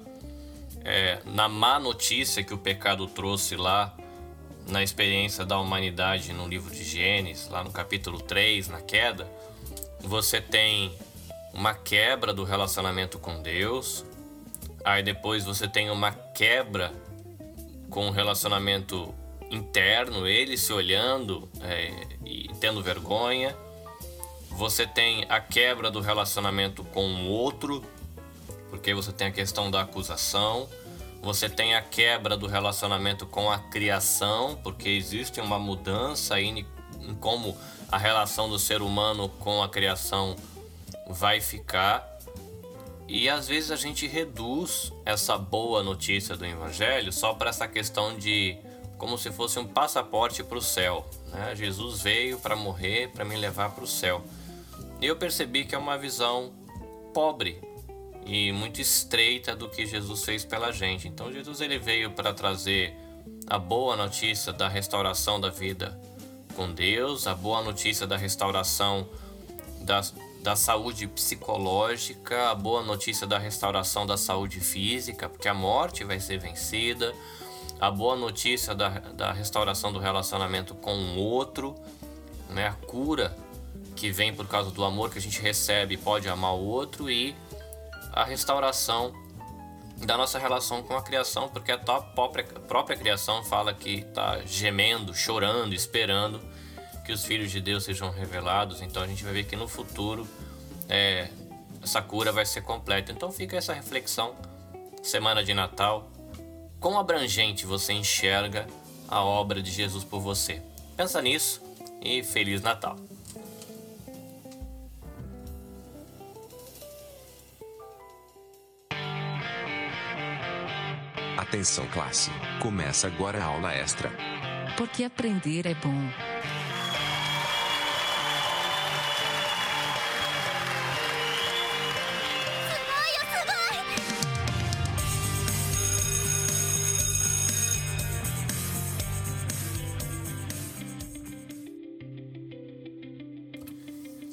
Speaker 2: é, na má notícia que o pecado trouxe lá na experiência da humanidade no livro de Gênesis, lá no capítulo 3, na queda, você tem uma quebra do relacionamento com Deus, aí depois você tem uma quebra com o relacionamento interno, ele se olhando é, e tendo vergonha. Você tem a quebra do relacionamento com o outro, porque você tem a questão da acusação. Você tem a quebra do relacionamento com a criação, porque existe uma mudança em como a relação do ser humano com a criação vai ficar. E às vezes a gente reduz essa boa notícia do Evangelho só para essa questão de como se fosse um passaporte para o céu. Né? Jesus veio para morrer, para me levar para o céu. E eu percebi que é uma visão pobre e muito estreita do que Jesus fez pela gente. Então Jesus ele veio para trazer a boa notícia da restauração da vida com Deus, a boa notícia da restauração da, da saúde psicológica, a boa notícia da restauração da saúde física, porque a morte vai ser vencida, a boa notícia da, da restauração do relacionamento com o outro, né? a cura que vem por causa do amor que a gente recebe pode amar o outro e a restauração da nossa relação com a criação, porque a própria, própria criação fala que está gemendo, chorando, esperando que os filhos de Deus sejam revelados. Então a gente vai ver que no futuro é, essa cura vai ser completa. Então fica essa reflexão, semana de Natal, quão abrangente você enxerga a obra de Jesus por você. Pensa nisso e Feliz Natal!
Speaker 4: Atenção classe, começa agora a aula extra.
Speaker 1: Porque aprender é bom.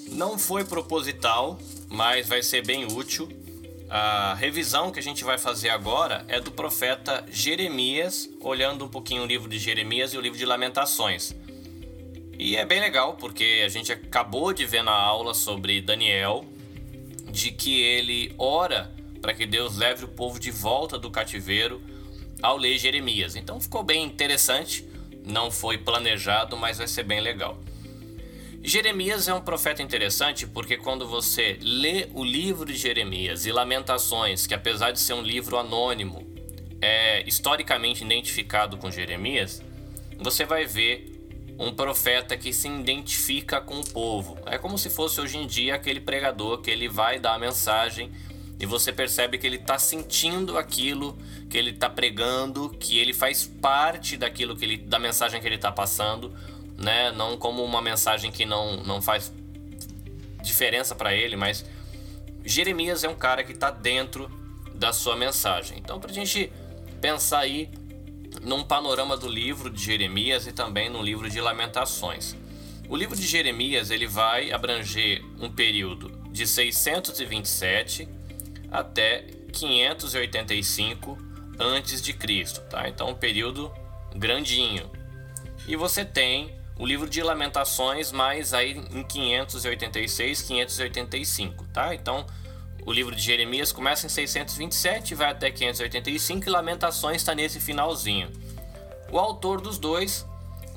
Speaker 2: Não foi proposital, mas vai ser bem útil a revisão que a gente vai fazer agora é do profeta Jeremias, olhando um pouquinho o livro de Jeremias e o livro de Lamentações. E é bem legal porque a gente acabou de ver na aula sobre Daniel de que ele ora para que Deus leve o povo de volta do cativeiro ao ler Jeremias. Então ficou bem interessante, não foi planejado, mas vai ser bem legal. Jeremias é um profeta interessante porque quando você lê o livro de Jeremias e Lamentações, que apesar de ser um livro anônimo, é historicamente identificado com Jeremias, você vai ver um profeta que se identifica com o povo. É como se fosse hoje em dia aquele pregador que ele vai dar a mensagem e você percebe que ele está sentindo aquilo que ele está pregando, que ele faz parte daquilo que ele, da mensagem que ele está passando né? Não como uma mensagem que não, não faz diferença para ele, mas Jeremias é um cara que está dentro da sua mensagem. Então, para a gente pensar aí num panorama do livro de Jeremias e também no livro de Lamentações. O livro de Jeremias ele vai abranger um período de 627 até 585 antes de Cristo, tá? Então um período grandinho. E você tem o livro de Lamentações, mais aí em 586, 585, tá? Então, o livro de Jeremias começa em 627, vai até 585 e Lamentações está nesse finalzinho. O autor dos dois,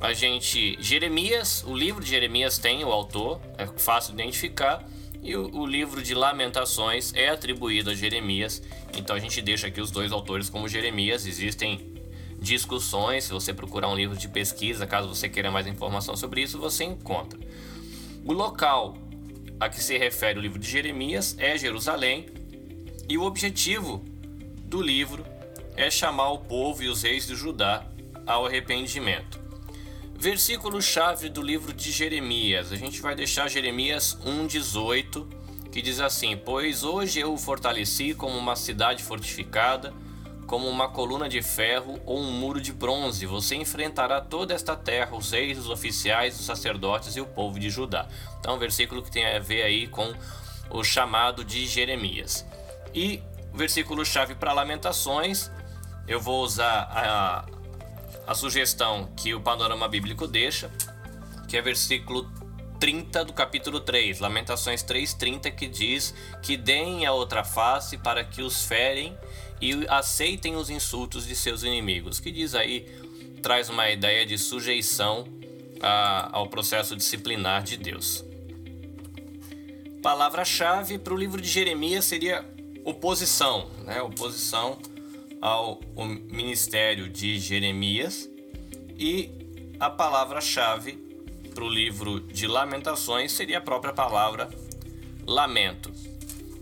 Speaker 2: a gente Jeremias, o livro de Jeremias tem o autor, é fácil de identificar, e o, o livro de Lamentações é atribuído a Jeremias. Então a gente deixa aqui os dois autores como Jeremias, existem discussões. Se você procurar um livro de pesquisa, caso você queira mais informação sobre isso, você encontra. O local a que se refere o livro de Jeremias é Jerusalém, e o objetivo do livro é chamar o povo e os reis de Judá ao arrependimento. Versículo-chave do livro de Jeremias. A gente vai deixar Jeremias 1,18, que diz assim: Pois hoje eu o fortaleci como uma cidade fortificada como uma coluna de ferro ou um muro de bronze. Você enfrentará toda esta terra, os reis, os oficiais, os sacerdotes e o povo de Judá. Então, um versículo que tem a ver aí com o chamado de Jeremias. E versículo-chave para Lamentações, eu vou usar a, a sugestão que o panorama bíblico deixa, que é versículo 30 do capítulo 3, Lamentações 3:30, que diz que deem a outra face para que os ferem e aceitem os insultos de seus inimigos, que diz aí traz uma ideia de sujeição a, ao processo disciplinar de Deus. Palavra-chave para o livro de Jeremias seria oposição, né? oposição ao ministério de Jeremias e a palavra-chave para o livro de Lamentações seria a própria palavra lamento.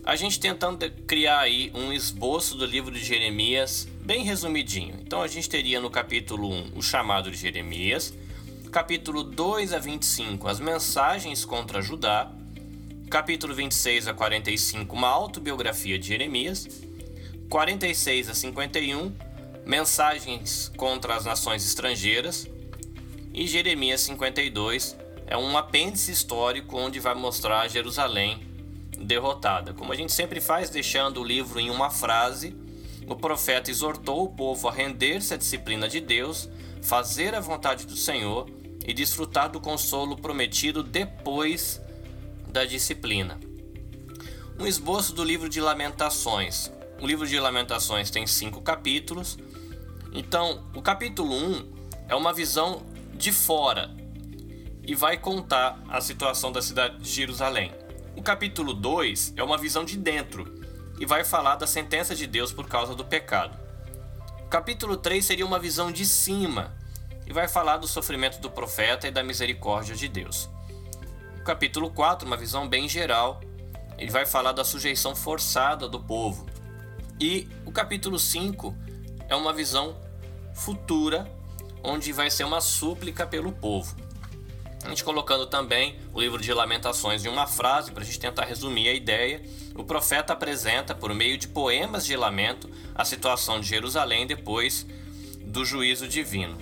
Speaker 2: A gente tentando criar aí um esboço do livro de Jeremias bem resumidinho. Então a gente teria no capítulo 1 o chamado de Jeremias, capítulo 2 a 25 as mensagens contra Judá, capítulo 26 a 45 uma autobiografia de Jeremias, 46 a 51 mensagens contra as nações estrangeiras, e Jeremias 52 é um apêndice histórico onde vai mostrar Jerusalém derrotada. Como a gente sempre faz, deixando o livro em uma frase, o profeta exortou o povo a render-se à disciplina de Deus, fazer a vontade do Senhor e desfrutar do consolo prometido depois da disciplina. Um esboço do livro de Lamentações. O livro de Lamentações tem cinco capítulos. Então, o capítulo 1 um é uma visão de fora e vai contar a situação da cidade de Jerusalém. O capítulo 2 é uma visão de dentro e vai falar da sentença de Deus por causa do pecado. O capítulo 3 seria uma visão de cima e vai falar do sofrimento do profeta e da misericórdia de Deus. O capítulo 4, uma visão bem geral, ele vai falar da sujeição forçada do povo. E o capítulo 5 é uma visão futura onde vai ser uma súplica pelo povo. A gente colocando também o livro de Lamentações em uma frase para a gente tentar resumir a ideia, o profeta apresenta, por meio de poemas de lamento, a situação de Jerusalém depois do juízo divino.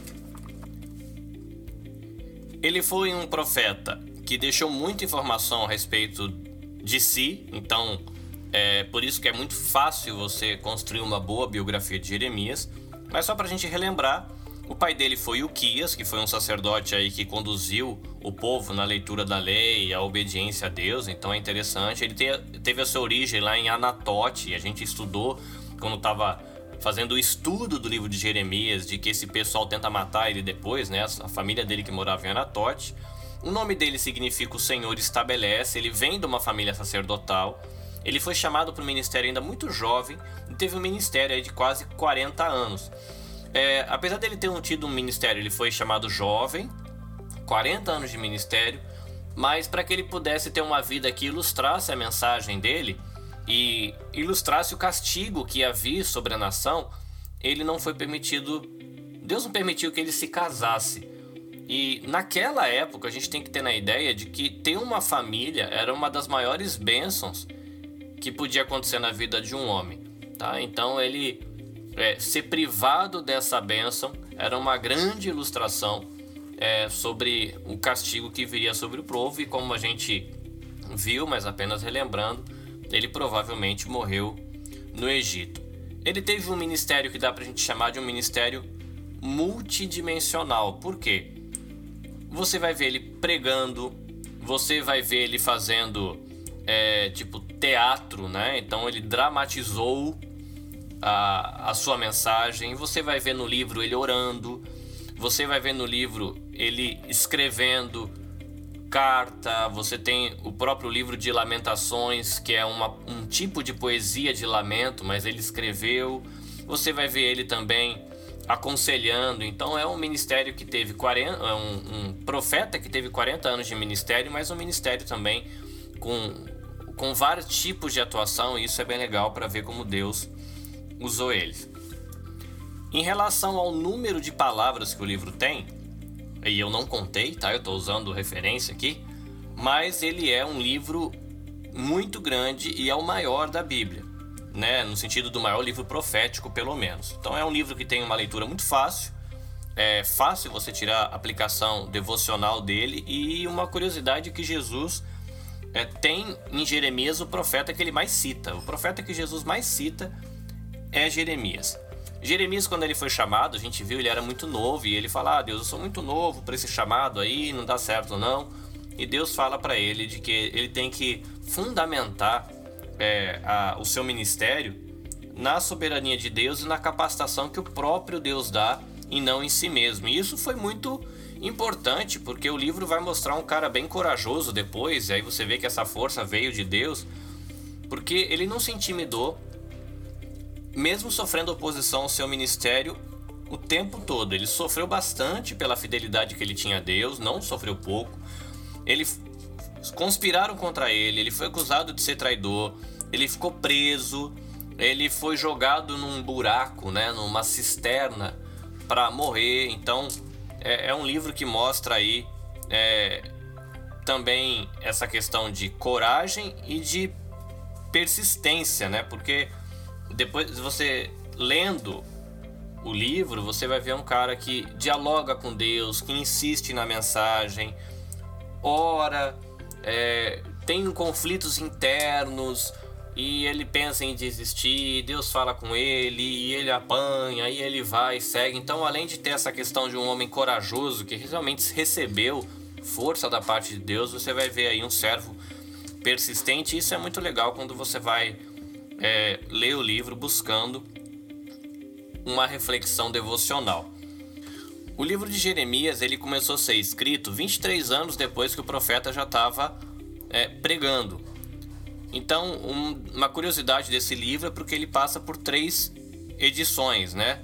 Speaker 2: Ele foi um profeta que deixou muita informação a respeito de si, então é por isso que é muito fácil você construir uma boa biografia de Jeremias, mas só para a gente relembrar o pai dele foi Uquias, que foi um sacerdote aí que conduziu o povo na leitura da lei e a obediência a Deus, então é interessante. Ele te, teve a sua origem lá em Anatote, a gente estudou quando estava fazendo o estudo do livro de Jeremias, de que esse pessoal tenta matar ele depois, né? A família dele que morava em Anatote. O nome dele significa o Senhor estabelece, ele vem de uma família sacerdotal. Ele foi chamado para o ministério ainda muito jovem e teve um ministério de quase 40 anos. É, apesar dele ter tido um ministério, ele foi chamado jovem, 40 anos de ministério, mas para que ele pudesse ter uma vida que ilustrasse a mensagem dele e ilustrasse o castigo que havia sobre a nação, ele não foi permitido, Deus não permitiu que ele se casasse. E naquela época a gente tem que ter na ideia de que ter uma família era uma das maiores bênçãos que podia acontecer na vida de um homem, tá? Então ele é, ser privado dessa bênção era uma grande ilustração é, sobre o castigo que viria sobre o povo e como a gente viu, mas apenas relembrando, ele provavelmente morreu no Egito. Ele teve um ministério que dá para a gente chamar de um ministério multidimensional. Por quê? Você vai ver ele pregando, você vai ver ele fazendo é, tipo teatro, né? Então ele dramatizou a, a sua mensagem. Você vai ver no livro ele orando, você vai ver no livro ele escrevendo carta, você tem o próprio livro de Lamentações, que é uma, um tipo de poesia de lamento, mas ele escreveu. Você vai ver ele também aconselhando. Então é um ministério que teve 40, é um, um profeta que teve 40 anos de ministério, mas um ministério também com com vários tipos de atuação, e isso é bem legal para ver como Deus usou eles. Em relação ao número de palavras que o livro tem, e eu não contei, tá? Eu estou usando referência aqui, mas ele é um livro muito grande e é o maior da Bíblia, né? No sentido do maior livro profético, pelo menos. Então é um livro que tem uma leitura muito fácil, é fácil você tirar a aplicação devocional dele e uma curiosidade que Jesus é, tem em Jeremias o profeta que ele mais cita. O profeta que Jesus mais cita é Jeremias. Jeremias, quando ele foi chamado, a gente viu, ele era muito novo e ele fala: ah, Deus, eu sou muito novo para esse chamado aí, não dá certo não. E Deus fala para ele de que ele tem que fundamentar é, a, o seu ministério na soberania de Deus e na capacitação que o próprio Deus dá e não em si mesmo. E isso foi muito importante, porque o livro vai mostrar um cara bem corajoso depois, e aí você vê que essa força veio de Deus, porque ele não se intimidou, mesmo sofrendo oposição ao seu ministério o tempo todo. Ele sofreu bastante pela fidelidade que ele tinha a Deus, não sofreu pouco. Ele conspiraram contra ele, ele foi acusado de ser traidor, ele ficou preso, ele foi jogado num buraco, né, numa cisterna para morrer. Então, é, é um livro que mostra aí é, também essa questão de coragem e de persistência, né? Porque depois você lendo o livro, você vai ver um cara que dialoga com Deus, que insiste na mensagem, ora, é, tem conflitos internos, e ele pensa em desistir, Deus fala com ele, e ele apanha, e ele vai e segue. Então, além de ter essa questão de um homem corajoso que realmente recebeu força da parte de Deus, você vai ver aí um servo persistente. Isso é muito legal quando você vai é, ler o livro buscando uma reflexão devocional. O livro de Jeremias ele começou a ser escrito 23 anos depois que o profeta já estava é, pregando. Então, um, uma curiosidade desse livro é porque ele passa por três edições, né?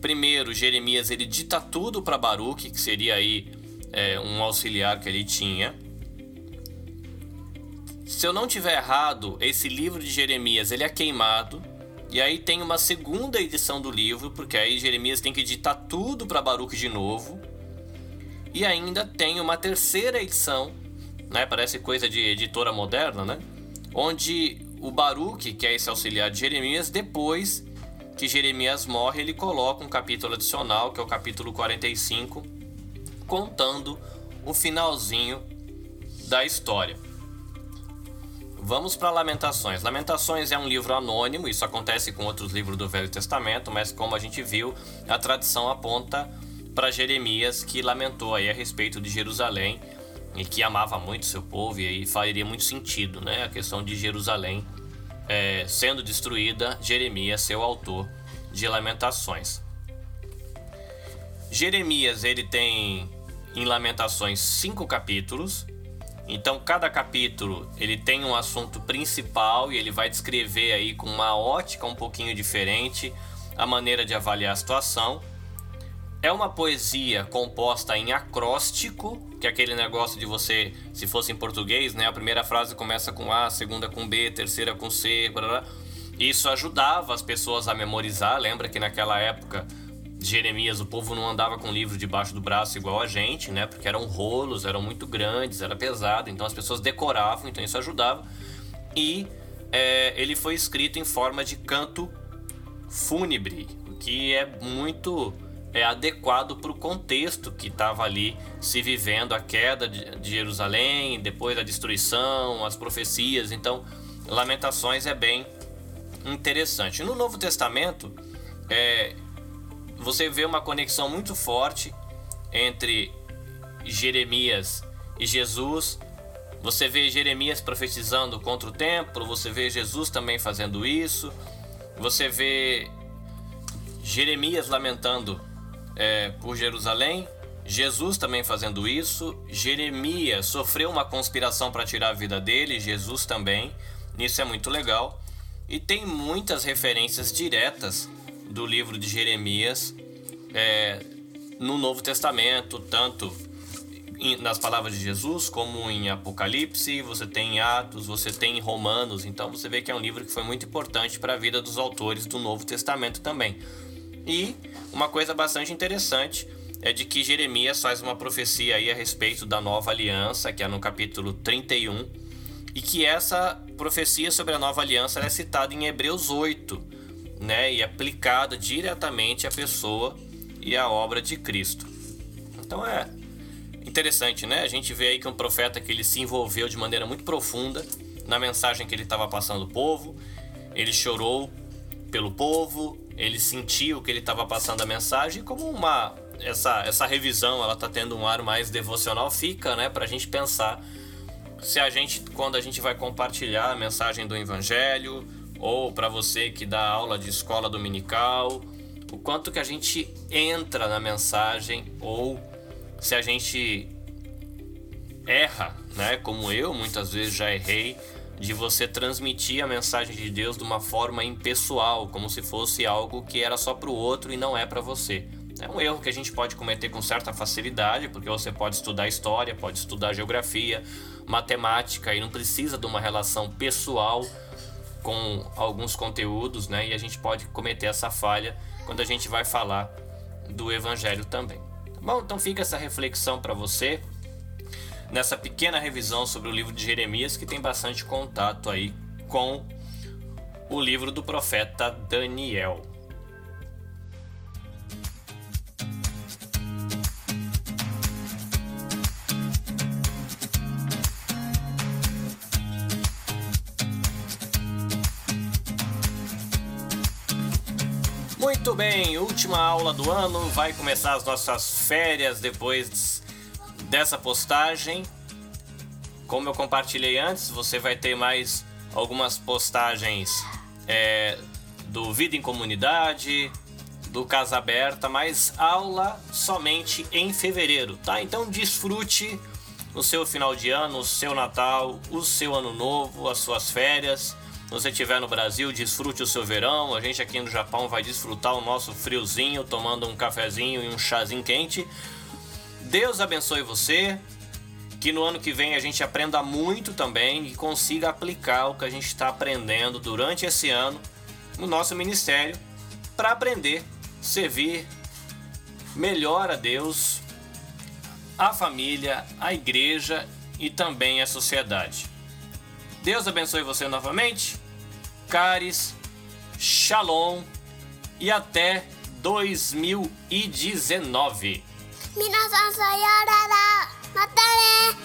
Speaker 2: Primeiro, Jeremias ele dita tudo para Baruque, que seria aí é, um auxiliar que ele tinha. Se eu não tiver errado, esse livro de Jeremias ele é queimado. E aí tem uma segunda edição do livro, porque aí Jeremias tem que editar tudo para Baruque de novo. E ainda tem uma terceira edição, né? Parece coisa de editora moderna, né? onde o Baruque, que é esse auxiliar de Jeremias, depois que Jeremias morre, ele coloca um capítulo adicional, que é o capítulo 45, contando o finalzinho da história. Vamos para Lamentações. Lamentações é um livro anônimo, isso acontece com outros livros do Velho Testamento, mas como a gente viu, a tradição aponta para Jeremias que lamentou aí a respeito de Jerusalém e que amava muito seu povo, e aí faria muito sentido né, a questão de Jerusalém é, sendo destruída, Jeremias ser o autor de Lamentações. Jeremias ele tem em Lamentações cinco capítulos, então cada capítulo ele tem um assunto principal e ele vai descrever aí com uma ótica um pouquinho diferente a maneira de avaliar a situação. É uma poesia composta em acróstico, que é aquele negócio de você, se fosse em português, né, a primeira frase começa com A, segunda com B, terceira com C, blá, blá. Isso ajudava as pessoas a memorizar. Lembra que naquela época Jeremias, o povo não andava com livro debaixo do braço igual a gente, né? Porque eram rolos, eram muito grandes, era pesado, então as pessoas decoravam, então isso ajudava. E é, ele foi escrito em forma de canto fúnebre, o que é muito é, adequado para o contexto que estava ali se vivendo a queda de, Jerusalém, depois a destruição, as profecias. Então, Lamentações é bem interessante. No Novo Testamento, é, você vê uma conexão muito forte entre Jeremias e Jesus. Você vê Jeremias profetizando contra o templo, você vê Jesus também fazendo isso. Você vê Jeremias lamentando é, por Jerusalém, Jesus também fazendo isso. Jeremias sofreu uma conspiração para tirar a vida dele, Jesus também. Isso é muito legal. E tem muitas referências diretas do livro de Jeremias é, no Novo Testamento, tanto nas palavras de Jesus, como em Apocalipse, você tem em Atos, você tem em Romanos. Então você vê que é um livro que foi muito importante para a vida dos autores do Novo Testamento também. E uma coisa bastante interessante é de que Jeremias faz uma profecia aí a respeito da nova aliança, que é no capítulo 31, e que essa profecia sobre a nova aliança é citada em Hebreus 8, né, e aplicada diretamente à pessoa e à obra de Cristo. Então é interessante, né? A gente vê aí que um profeta que ele se envolveu de maneira muito profunda na mensagem que ele estava passando ao povo, ele chorou pelo povo, ele sentiu que ele estava passando a mensagem como uma essa essa revisão, ela está tendo um ar mais devocional fica, né, para a gente pensar se a gente quando a gente vai compartilhar a mensagem do evangelho ou para você que dá aula de escola dominical, o quanto que a gente entra na mensagem ou se a gente erra, né, como eu muitas vezes já errei, de você transmitir a mensagem de Deus de uma forma impessoal, como se fosse algo que era só para o outro e não é para você. É um erro que a gente pode cometer com certa facilidade, porque você pode estudar história, pode estudar geografia, matemática e não precisa de uma relação pessoal com alguns conteúdos, né? E a gente pode cometer essa falha quando a gente vai falar do evangelho também. Tá bom? Então fica essa reflexão para você nessa pequena revisão sobre o livro de Jeremias, que tem bastante contato aí com o livro do profeta Daniel. Muito bem, última aula do ano, vai começar as nossas férias depois dessa postagem. Como eu compartilhei antes, você vai ter mais algumas postagens é, do Vida em Comunidade, do Casa Aberta, mas aula somente em fevereiro, tá? Então desfrute o seu final de ano, o seu Natal, o seu Ano Novo, as suas férias. Se você estiver no Brasil, desfrute o seu verão. A gente aqui no Japão vai desfrutar o nosso friozinho, tomando um cafezinho e um chazinho quente. Deus abençoe você. Que no ano que vem a gente aprenda muito também e consiga aplicar o que a gente está aprendendo durante esse ano no nosso ministério para aprender, servir melhor a Deus, a família, a igreja e também a sociedade. Deus abençoe você novamente. Caris, Shalom e até 2019.
Speaker 5: Minasan sayonara. matare.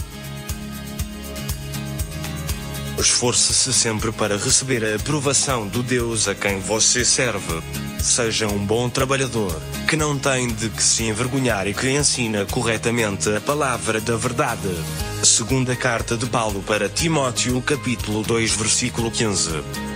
Speaker 6: Esforce-se sempre para receber a aprovação do Deus a quem você serve seja um bom trabalhador, que não tem de que se envergonhar e que ensina corretamente a palavra da verdade. Segunda carta de Paulo para Timóteo, capítulo 2, versículo 15.